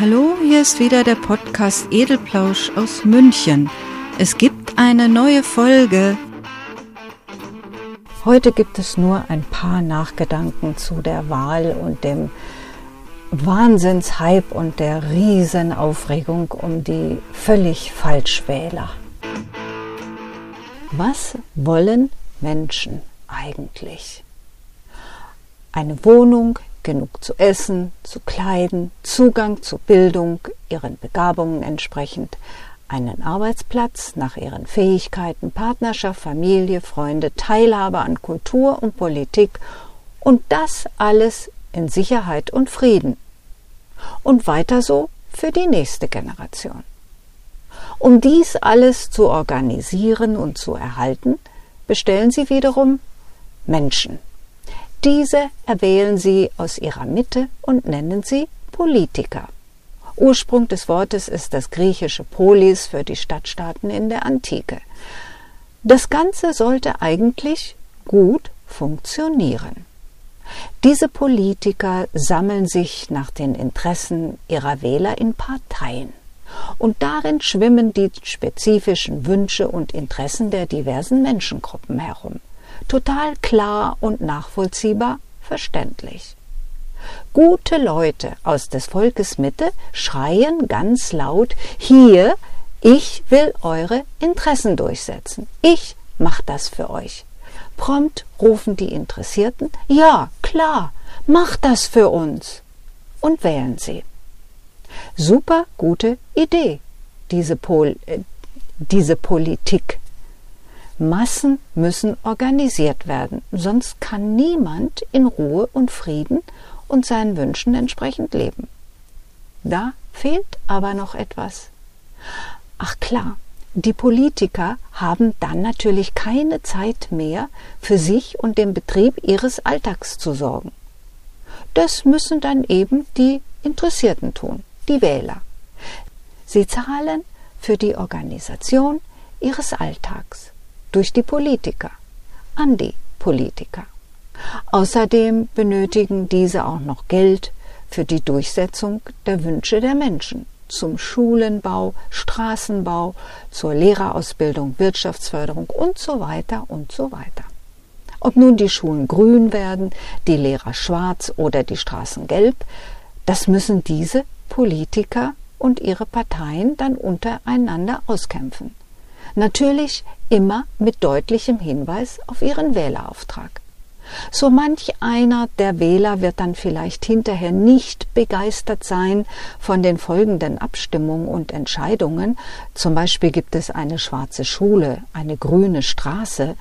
Hallo, hier ist wieder der Podcast Edelplausch aus München. Es gibt eine neue Folge. Heute gibt es nur ein paar Nachgedanken zu der Wahl und dem Wahnsinnshype und der Riesenaufregung um die völlig Falschwähler. Was wollen Menschen eigentlich? Eine Wohnung, genug zu essen, zu kleiden, Zugang zu Bildung, ihren Begabungen entsprechend, einen Arbeitsplatz nach ihren Fähigkeiten, Partnerschaft, Familie, Freunde, Teilhabe an Kultur und Politik und das alles in Sicherheit und Frieden. Und weiter so für die nächste Generation. Um dies alles zu organisieren und zu erhalten, bestellen sie wiederum Menschen, diese erwählen sie aus ihrer Mitte und nennen sie Politiker. Ursprung des Wortes ist das griechische Polis für die Stadtstaaten in der Antike. Das Ganze sollte eigentlich gut funktionieren. Diese Politiker sammeln sich nach den Interessen ihrer Wähler in Parteien. Und darin schwimmen die spezifischen Wünsche und Interessen der diversen Menschengruppen herum total klar und nachvollziehbar verständlich. Gute Leute aus des Volkes Mitte schreien ganz laut hier, ich will eure Interessen durchsetzen. Ich mach das für euch. Prompt rufen die Interessierten, ja, klar, mach das für uns. Und wählen sie. Super gute Idee, diese, Pol äh, diese Politik Massen müssen organisiert werden, sonst kann niemand in Ruhe und Frieden und seinen Wünschen entsprechend leben. Da fehlt aber noch etwas. Ach klar, die Politiker haben dann natürlich keine Zeit mehr, für sich und den Betrieb ihres Alltags zu sorgen. Das müssen dann eben die Interessierten tun, die Wähler. Sie zahlen für die Organisation ihres Alltags durch die Politiker, an die Politiker. Außerdem benötigen diese auch noch Geld für die Durchsetzung der Wünsche der Menschen zum Schulenbau, Straßenbau, zur Lehrerausbildung, Wirtschaftsförderung und so weiter und so weiter. Ob nun die Schulen grün werden, die Lehrer schwarz oder die Straßen gelb, das müssen diese Politiker und ihre Parteien dann untereinander auskämpfen. Natürlich immer mit deutlichem Hinweis auf ihren Wählerauftrag. So manch einer der Wähler wird dann vielleicht hinterher nicht begeistert sein von den folgenden Abstimmungen und Entscheidungen. Zum Beispiel gibt es eine schwarze Schule, eine grüne Straße.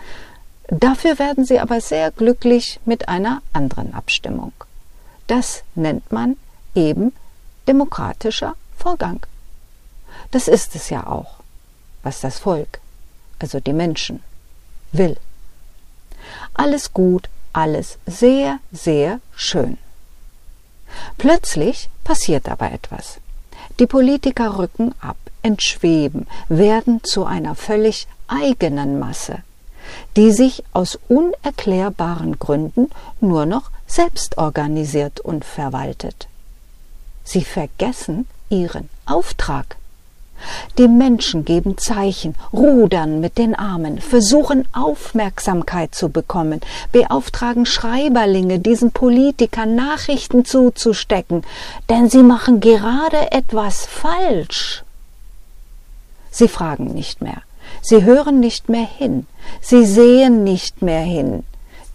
Dafür werden sie aber sehr glücklich mit einer anderen Abstimmung. Das nennt man eben demokratischer Vorgang. Das ist es ja auch was das Volk, also die Menschen, will. Alles gut, alles sehr, sehr schön. Plötzlich passiert aber etwas. Die Politiker rücken ab, entschweben, werden zu einer völlig eigenen Masse, die sich aus unerklärbaren Gründen nur noch selbst organisiert und verwaltet. Sie vergessen ihren Auftrag. Die Menschen geben Zeichen, rudern mit den Armen, versuchen Aufmerksamkeit zu bekommen, beauftragen Schreiberlinge, diesen Politikern Nachrichten zuzustecken, denn sie machen gerade etwas falsch. Sie fragen nicht mehr, sie hören nicht mehr hin, sie sehen nicht mehr hin,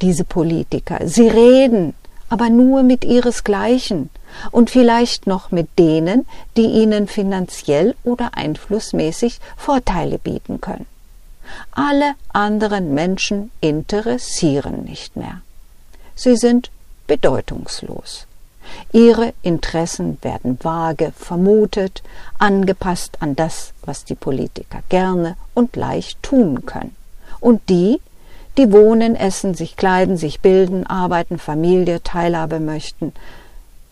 diese Politiker, sie reden, aber nur mit ihresgleichen und vielleicht noch mit denen, die ihnen finanziell oder einflussmäßig Vorteile bieten können. Alle anderen Menschen interessieren nicht mehr. Sie sind bedeutungslos. Ihre Interessen werden vage vermutet, angepasst an das, was die Politiker gerne und leicht tun können. Und die, die wohnen, essen, sich kleiden, sich bilden, arbeiten, Familie, Teilhabe möchten,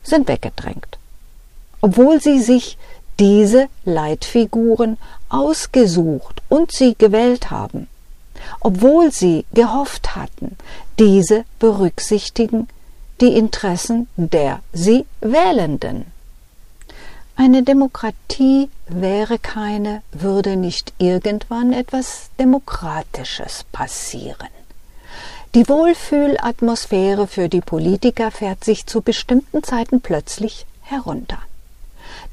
sind weggedrängt. Obwohl sie sich diese Leitfiguren ausgesucht und sie gewählt haben, obwohl sie gehofft hatten, diese berücksichtigen die Interessen der sie Wählenden. Eine Demokratie wäre keine, würde nicht irgendwann etwas Demokratisches passieren. Die Wohlfühlatmosphäre für die Politiker fährt sich zu bestimmten Zeiten plötzlich herunter.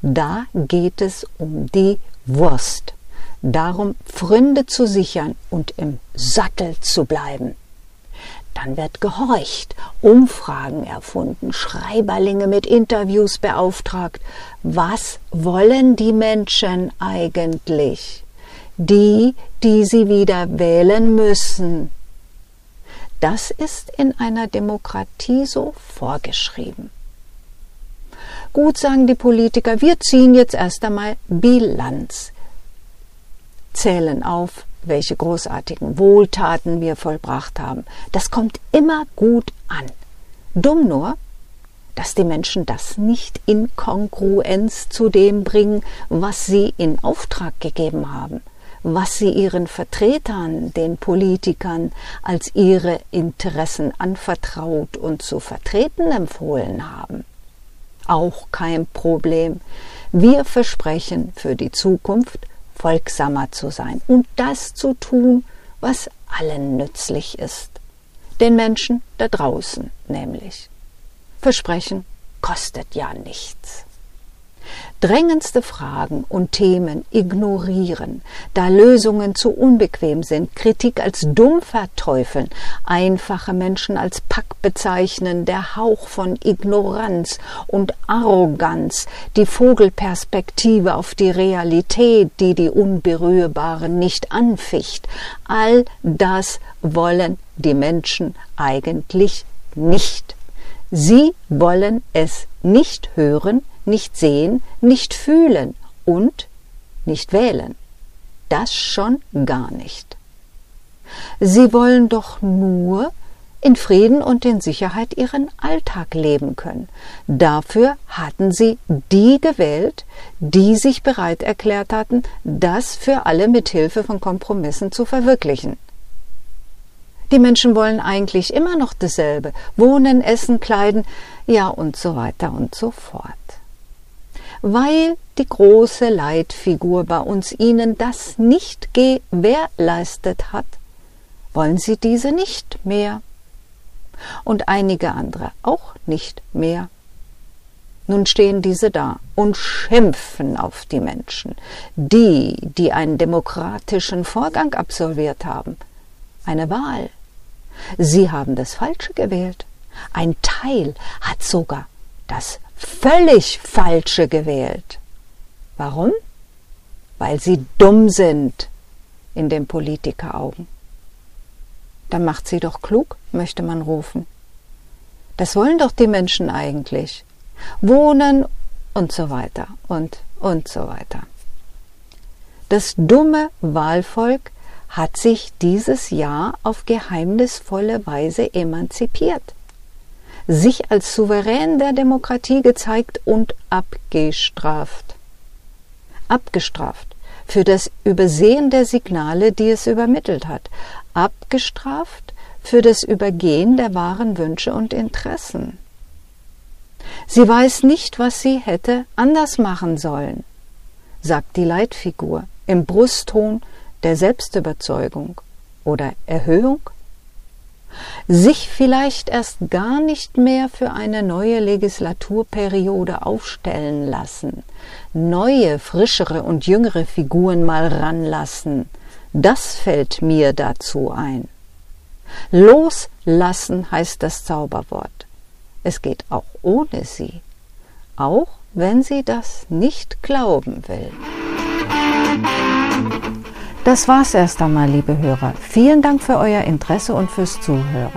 Da geht es um die Wurst, darum Pfründe zu sichern und im Sattel zu bleiben. Dann wird gehorcht, Umfragen erfunden, Schreiberlinge mit Interviews beauftragt. Was wollen die Menschen eigentlich? Die, die sie wieder wählen müssen. Das ist in einer Demokratie so vorgeschrieben. Gut sagen die Politiker, wir ziehen jetzt erst einmal Bilanz, zählen auf, welche großartigen Wohltaten wir vollbracht haben. Das kommt immer gut an. Dumm nur, dass die Menschen das nicht in Kongruenz zu dem bringen, was sie in Auftrag gegeben haben, was sie ihren Vertretern, den Politikern, als ihre Interessen anvertraut und zu vertreten empfohlen haben. Auch kein Problem. Wir versprechen für die Zukunft folgsamer zu sein und das zu tun, was allen nützlich ist. Den Menschen da draußen nämlich. Versprechen kostet ja nichts drängendste Fragen und Themen ignorieren, da Lösungen zu unbequem sind, Kritik als dumm verteufeln, einfache Menschen als Pack bezeichnen, der Hauch von Ignoranz und Arroganz, die Vogelperspektive auf die Realität, die die Unberührbaren nicht anficht, all das wollen die Menschen eigentlich nicht. Sie wollen es nicht hören, nicht sehen, nicht fühlen und nicht wählen. Das schon gar nicht. Sie wollen doch nur in Frieden und in Sicherheit ihren Alltag leben können. Dafür hatten sie die gewählt, die sich bereit erklärt hatten, das für alle mit Hilfe von Kompromissen zu verwirklichen. Die Menschen wollen eigentlich immer noch dasselbe. Wohnen, essen, kleiden, ja und so weiter und so fort weil die große Leitfigur bei uns ihnen das nicht gewährleistet hat, wollen sie diese nicht mehr und einige andere auch nicht mehr. Nun stehen diese da und schimpfen auf die Menschen, die, die einen demokratischen Vorgang absolviert haben, eine Wahl. Sie haben das Falsche gewählt. Ein Teil hat sogar das völlig falsche gewählt. Warum? Weil sie dumm sind in den Politikeraugen. Dann macht sie doch klug, möchte man rufen. Das wollen doch die Menschen eigentlich. Wohnen und so weiter und und so weiter. Das dumme Wahlvolk hat sich dieses Jahr auf geheimnisvolle Weise emanzipiert sich als Souverän der Demokratie gezeigt und abgestraft. Abgestraft für das Übersehen der Signale, die es übermittelt hat. Abgestraft für das Übergehen der wahren Wünsche und Interessen. Sie weiß nicht, was sie hätte anders machen sollen, sagt die Leitfigur im Brustton der Selbstüberzeugung oder Erhöhung sich vielleicht erst gar nicht mehr für eine neue Legislaturperiode aufstellen lassen, neue, frischere und jüngere Figuren mal ranlassen, das fällt mir dazu ein. Loslassen heißt das Zauberwort. Es geht auch ohne sie, auch wenn sie das nicht glauben will. Das war's erst einmal, liebe Hörer. Vielen Dank für euer Interesse und fürs Zuhören.